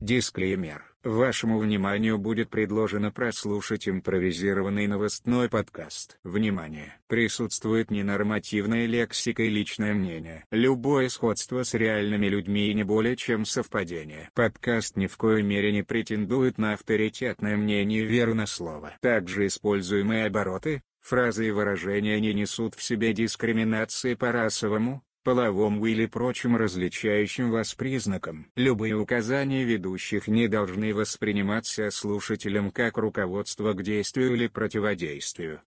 Дисклеймер. Вашему вниманию будет предложено прослушать импровизированный новостной подкаст. Внимание! Присутствует ненормативная лексика и личное мнение. Любое сходство с реальными людьми и не более чем совпадение. Подкаст ни в коей мере не претендует на авторитетное мнение верно слова. Также используемые обороты, фразы и выражения не несут в себе дискриминации по расовому, половому или прочим различающим вас признакам. Любые указания ведущих не должны восприниматься слушателем как руководство к действию или противодействию.